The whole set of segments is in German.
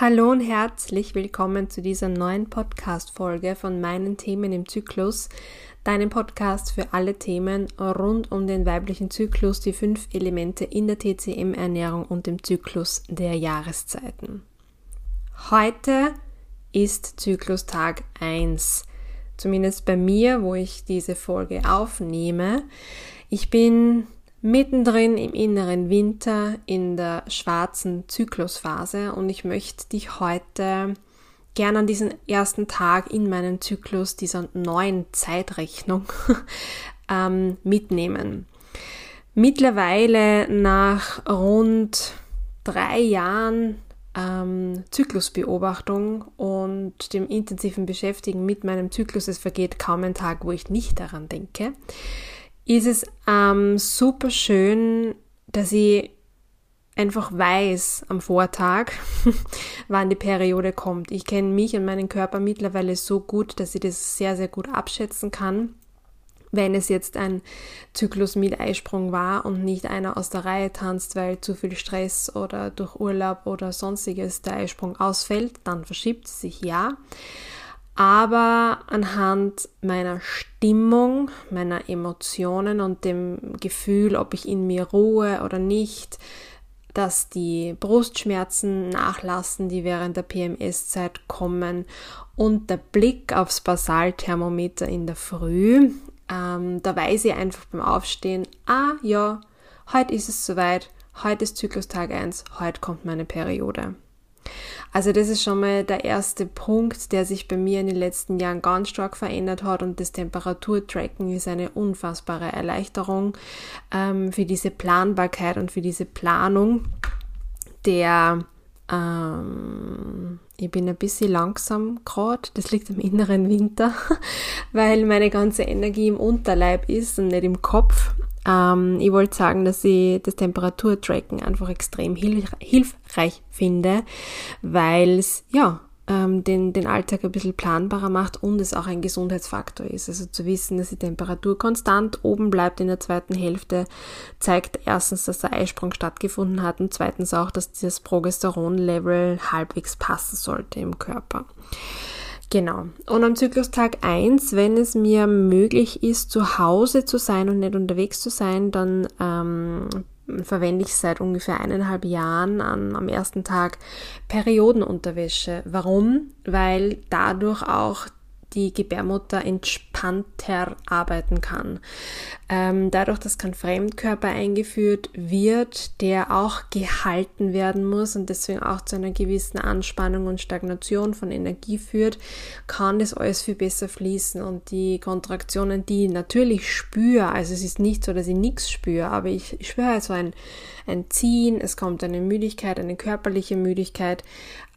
Hallo und herzlich willkommen zu dieser neuen Podcast-Folge von meinen Themen im Zyklus, deinem Podcast für alle Themen rund um den weiblichen Zyklus, die fünf Elemente in der TCM-Ernährung und dem Zyklus der Jahreszeiten. Heute ist Zyklustag 1, zumindest bei mir, wo ich diese Folge aufnehme. Ich bin mittendrin im inneren Winter in der schwarzen Zyklusphase und ich möchte dich heute gern an diesen ersten Tag in meinem Zyklus dieser neuen Zeitrechnung ähm, mitnehmen. Mittlerweile nach rund drei Jahren ähm, Zyklusbeobachtung und dem intensiven Beschäftigen mit meinem Zyklus, es vergeht kaum ein Tag, wo ich nicht daran denke, ist es ähm, super schön, dass ich einfach weiß am Vortag, wann die Periode kommt. Ich kenne mich und meinen Körper mittlerweile so gut, dass ich das sehr, sehr gut abschätzen kann. Wenn es jetzt ein Zyklus mit Eisprung war und nicht einer aus der Reihe tanzt, weil zu viel Stress oder durch Urlaub oder sonstiges der Eisprung ausfällt, dann verschiebt es sich ja aber anhand meiner Stimmung, meiner Emotionen und dem Gefühl, ob ich in mir ruhe oder nicht, dass die Brustschmerzen nachlassen, die während der PMS-Zeit kommen und der Blick aufs Basalthermometer in der Früh, ähm, da weiß ich einfach beim Aufstehen, ah ja, heute ist es soweit, heute ist Zyklustag 1, heute kommt meine Periode. Also das ist schon mal der erste Punkt, der sich bei mir in den letzten Jahren ganz stark verändert hat und das Temperaturtracken ist eine unfassbare Erleichterung ähm, für diese Planbarkeit und für diese Planung der ähm, ich bin ein bisschen langsam gerade, das liegt am inneren Winter, weil meine ganze Energie im Unterleib ist und nicht im Kopf. Ähm, ich wollte sagen, dass ich das Temperaturtracken einfach extrem hilf hilfreich finde, weil es ja ähm, den, den Alltag ein bisschen planbarer macht und es auch ein Gesundheitsfaktor ist. Also zu wissen, dass die Temperatur konstant oben bleibt in der zweiten Hälfte, zeigt erstens, dass der Eisprung stattgefunden hat und zweitens auch, dass das Progesteronlevel halbwegs passen sollte im Körper. Genau. Und am Zyklustag 1, wenn es mir möglich ist, zu Hause zu sein und nicht unterwegs zu sein, dann ähm, verwende ich seit ungefähr eineinhalb Jahren an, am ersten Tag Periodenunterwäsche. Warum? Weil dadurch auch die Gebärmutter entspannter arbeiten kann. Ähm, dadurch, dass kein Fremdkörper eingeführt wird, der auch gehalten werden muss und deswegen auch zu einer gewissen Anspannung und Stagnation von Energie führt, kann das alles viel besser fließen und die Kontraktionen, die ich natürlich spüre, also es ist nicht so, dass ich nichts spüre, aber ich spüre also ein, ein Ziehen, es kommt eine Müdigkeit, eine körperliche Müdigkeit,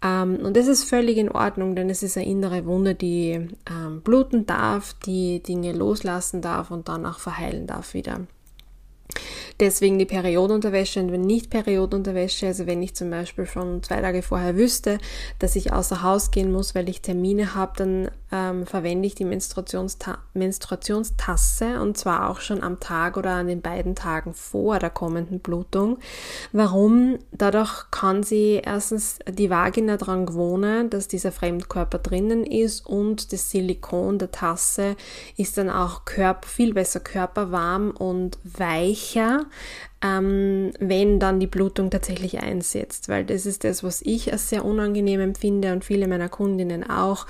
ähm, und das ist völlig in Ordnung, denn es ist eine innere Wunde, die ähm, bluten darf, die Dinge loslassen darf und dann auch verheilen darf wieder. Deswegen die Periodenunterwäsche und wenn nicht Periodenunterwäsche, also wenn ich zum Beispiel schon zwei Tage vorher wüsste, dass ich außer Haus gehen muss, weil ich Termine habe, dann ähm, verwende ich die Menstruationsta Menstruationstasse und zwar auch schon am Tag oder an den beiden Tagen vor der kommenden Blutung. Warum? Dadurch kann sie erstens die Vagina daran gewohnen, dass dieser Fremdkörper drinnen ist und das Silikon der Tasse ist dann auch Körper, viel besser körperwarm und weicher ähm, wenn dann die Blutung tatsächlich einsetzt, weil das ist das, was ich als sehr unangenehm empfinde und viele meiner Kundinnen auch,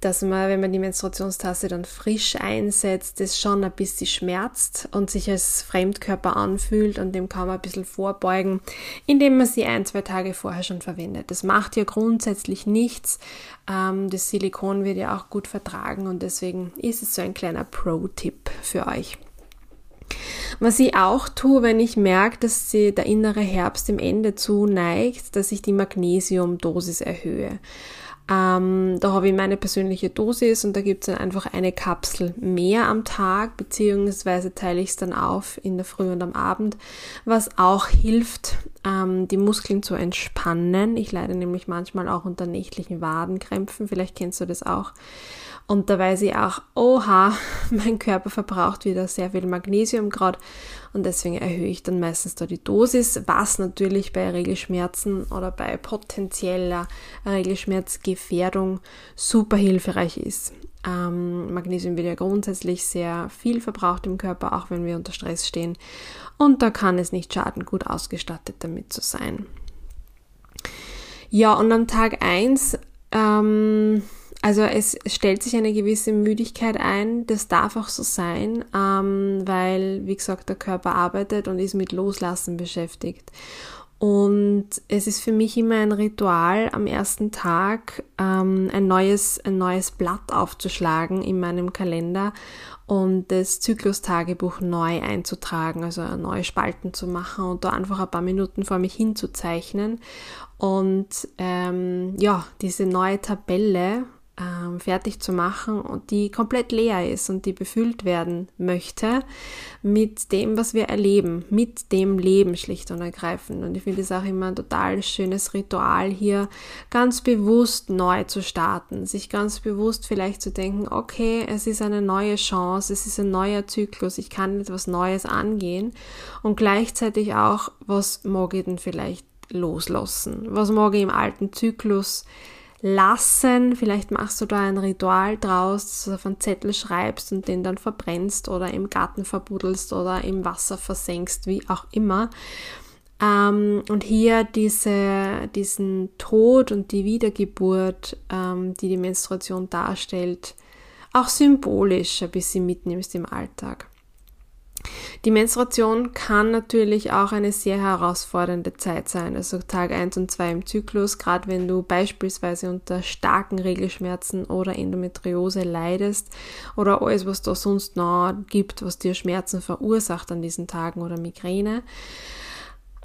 dass man, wenn man die Menstruationstasse dann frisch einsetzt, das schon ein bisschen schmerzt und sich als Fremdkörper anfühlt und dem kann man ein bisschen vorbeugen, indem man sie ein, zwei Tage vorher schon verwendet. Das macht ja grundsätzlich nichts. Ähm, das Silikon wird ja auch gut vertragen und deswegen ist es so ein kleiner Pro-Tipp für euch. Was ich auch tue, wenn ich merke, dass sie der innere Herbst dem Ende zu neigt, dass ich die Magnesiumdosis erhöhe. Ähm, da habe ich meine persönliche Dosis und da gibt es dann einfach eine Kapsel mehr am Tag, beziehungsweise teile ich es dann auf in der Früh und am Abend, was auch hilft, ähm, die Muskeln zu entspannen. Ich leide nämlich manchmal auch unter nächtlichen Wadenkrämpfen, vielleicht kennst du das auch. Und da weiß ich auch, oha, mein Körper verbraucht wieder sehr viel Magnesium gerade. und deswegen erhöhe ich dann meistens da die Dosis, was natürlich bei Regelschmerzen oder bei potenzieller Regelschmerzgefährdung super hilfreich ist. Ähm, Magnesium wird ja grundsätzlich sehr viel verbraucht im Körper, auch wenn wir unter Stress stehen. Und da kann es nicht schaden, gut ausgestattet damit zu sein. Ja, und am Tag 1, ähm, also es stellt sich eine gewisse Müdigkeit ein, das darf auch so sein, ähm, weil, wie gesagt, der Körper arbeitet und ist mit Loslassen beschäftigt. Und es ist für mich immer ein Ritual, am ersten Tag ähm, ein, neues, ein neues Blatt aufzuschlagen in meinem Kalender und das Zyklustagebuch neu einzutragen, also neue Spalten zu machen und da einfach ein paar Minuten vor mich hinzuzeichnen. Und ähm, ja, diese neue Tabelle ähm, fertig zu machen und die komplett leer ist und die befüllt werden möchte mit dem, was wir erleben, mit dem Leben schlicht und ergreifend. Und ich finde es auch immer ein total schönes Ritual hier, ganz bewusst neu zu starten, sich ganz bewusst vielleicht zu denken, okay, es ist eine neue Chance, es ist ein neuer Zyklus, ich kann etwas Neues angehen und gleichzeitig auch, was mag ich denn vielleicht loslassen? Was mag ich im alten Zyklus lassen. Vielleicht machst du da ein Ritual draus, dass du auf einen Zettel schreibst und den dann verbrennst oder im Garten verbuddelst oder im Wasser versenkst, wie auch immer. Ähm, und hier diese, diesen Tod und die Wiedergeburt, ähm, die die Menstruation darstellt, auch symbolisch ein bisschen mitnimmst im Alltag. Die Menstruation kann natürlich auch eine sehr herausfordernde Zeit sein, also Tag 1 und 2 im Zyklus, gerade wenn du beispielsweise unter starken Regelschmerzen oder Endometriose leidest oder alles, was da sonst noch gibt, was dir Schmerzen verursacht an diesen Tagen oder Migräne.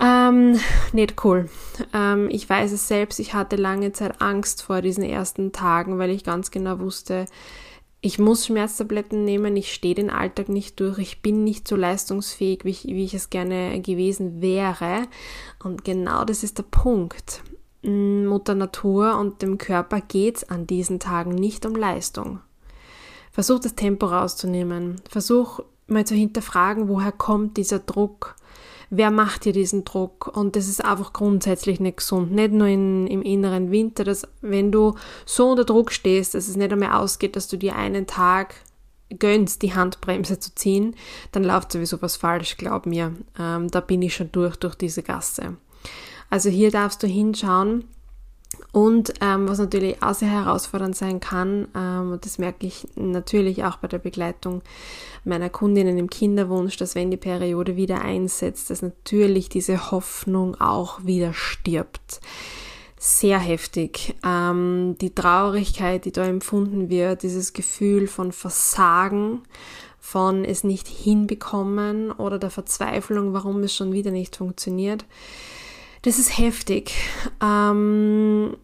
Ähm, nicht cool. Ähm, ich weiß es selbst, ich hatte lange Zeit Angst vor diesen ersten Tagen, weil ich ganz genau wusste, ich muss Schmerztabletten nehmen, ich stehe den Alltag nicht durch, ich bin nicht so leistungsfähig, wie ich, wie ich es gerne gewesen wäre. Und genau das ist der Punkt. Mm, Mutter Natur und dem Körper geht es an diesen Tagen nicht um Leistung. Versuch das Tempo rauszunehmen. Versuch mal zu hinterfragen, woher kommt dieser Druck wer macht dir diesen Druck? Und das ist einfach grundsätzlich nicht gesund. Nicht nur in, im inneren Winter, dass wenn du so unter Druck stehst, dass es nicht einmal ausgeht, dass du dir einen Tag gönnst, die Handbremse zu ziehen, dann läuft sowieso was falsch, glaub mir. Ähm, da bin ich schon durch, durch diese Gasse. Also hier darfst du hinschauen, und ähm, was natürlich auch sehr herausfordernd sein kann, ähm, und das merke ich natürlich auch bei der Begleitung meiner Kundinnen im Kinderwunsch, dass wenn die Periode wieder einsetzt, dass natürlich diese Hoffnung auch wieder stirbt. Sehr heftig. Ähm, die Traurigkeit, die da empfunden wird, dieses Gefühl von Versagen, von es nicht hinbekommen oder der Verzweiflung, warum es schon wieder nicht funktioniert das ist heftig. Ähm,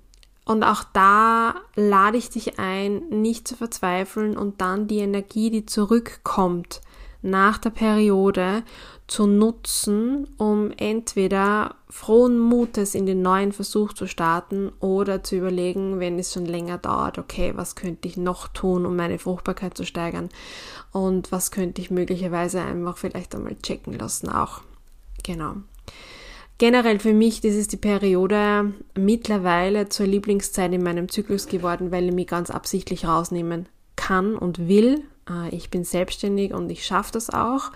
und auch da lade ich dich ein, nicht zu verzweifeln und dann die Energie, die zurückkommt nach der Periode, zu nutzen, um entweder frohen Mutes in den neuen Versuch zu starten oder zu überlegen, wenn es schon länger dauert, okay, was könnte ich noch tun, um meine Fruchtbarkeit zu steigern und was könnte ich möglicherweise einfach vielleicht einmal checken lassen auch. Genau. Generell für mich, das ist die Periode mittlerweile zur Lieblingszeit in meinem Zyklus geworden, weil ich mich ganz absichtlich rausnehmen kann und will. Äh, ich bin selbstständig und ich schaffe das auch,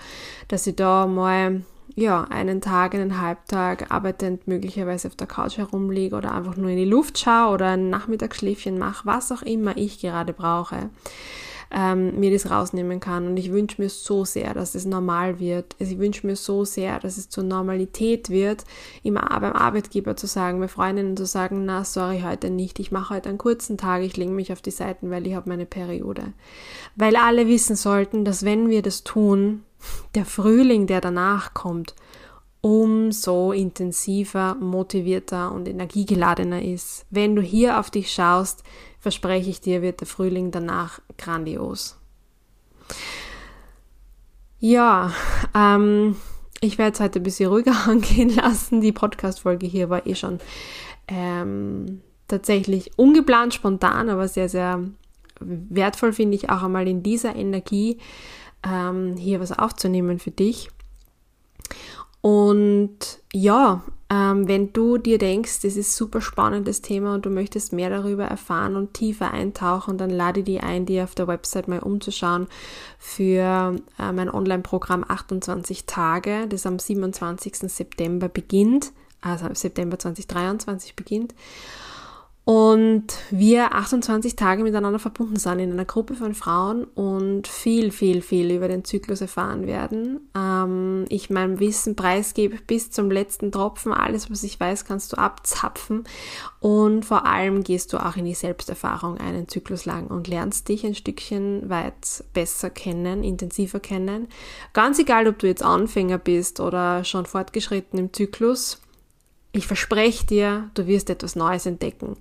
dass ich da mal ja, einen Tag, einen Halbtag arbeitend möglicherweise auf der Couch herumliege oder einfach nur in die Luft schaue oder ein Nachmittagsschläfchen mache, was auch immer ich gerade brauche ähm, mir das rausnehmen kann. Und ich wünsche mir so sehr, dass es normal wird. Also ich wünsche mir so sehr, dass es zur Normalität wird, immer beim Arbeitgeber zu sagen, bei Freundinnen zu sagen, na sorry, heute nicht, ich mache heute einen kurzen Tag, ich lege mich auf die Seiten, weil ich habe meine Periode. Weil alle wissen sollten, dass wenn wir das tun, der Frühling, der danach kommt, umso intensiver, motivierter und energiegeladener ist. Wenn du hier auf dich schaust, verspreche ich dir, wird der Frühling danach grandios. Ja, ähm, ich werde es heute ein bisschen ruhiger angehen lassen. Die Podcast-Folge hier war eh schon ähm, tatsächlich ungeplant, spontan, aber sehr, sehr wertvoll finde ich auch einmal in dieser Energie ähm, hier was aufzunehmen für dich. Und ja, ähm, wenn du dir denkst, das ist super spannendes Thema und du möchtest mehr darüber erfahren und tiefer eintauchen, dann lade die ein, dir auf der Website mal umzuschauen für äh, mein Online-Programm 28 Tage, das am 27. September beginnt, also September 2023 beginnt und wir 28 Tage miteinander verbunden sind in einer Gruppe von Frauen und viel, viel, viel über den Zyklus erfahren werden. Ähm, ich mein Wissen preisgebe bis zum letzten Tropfen. Alles, was ich weiß, kannst du abzapfen. Und vor allem gehst du auch in die Selbsterfahrung einen Zyklus lang und lernst dich ein Stückchen weit besser kennen, intensiver kennen. Ganz egal, ob du jetzt Anfänger bist oder schon fortgeschritten im Zyklus ich verspreche dir, du wirst etwas Neues entdecken.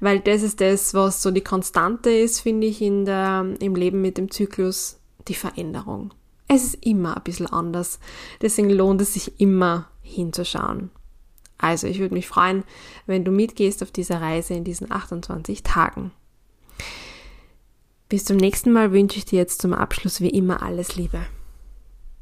Weil das ist das, was so die Konstante ist, finde ich, in der, im Leben mit dem Zyklus, die Veränderung. Es ist immer ein bisschen anders. Deswegen lohnt es sich immer hinzuschauen. Also, ich würde mich freuen, wenn du mitgehst auf dieser Reise in diesen 28 Tagen. Bis zum nächsten Mal wünsche ich dir jetzt zum Abschluss wie immer alles Liebe.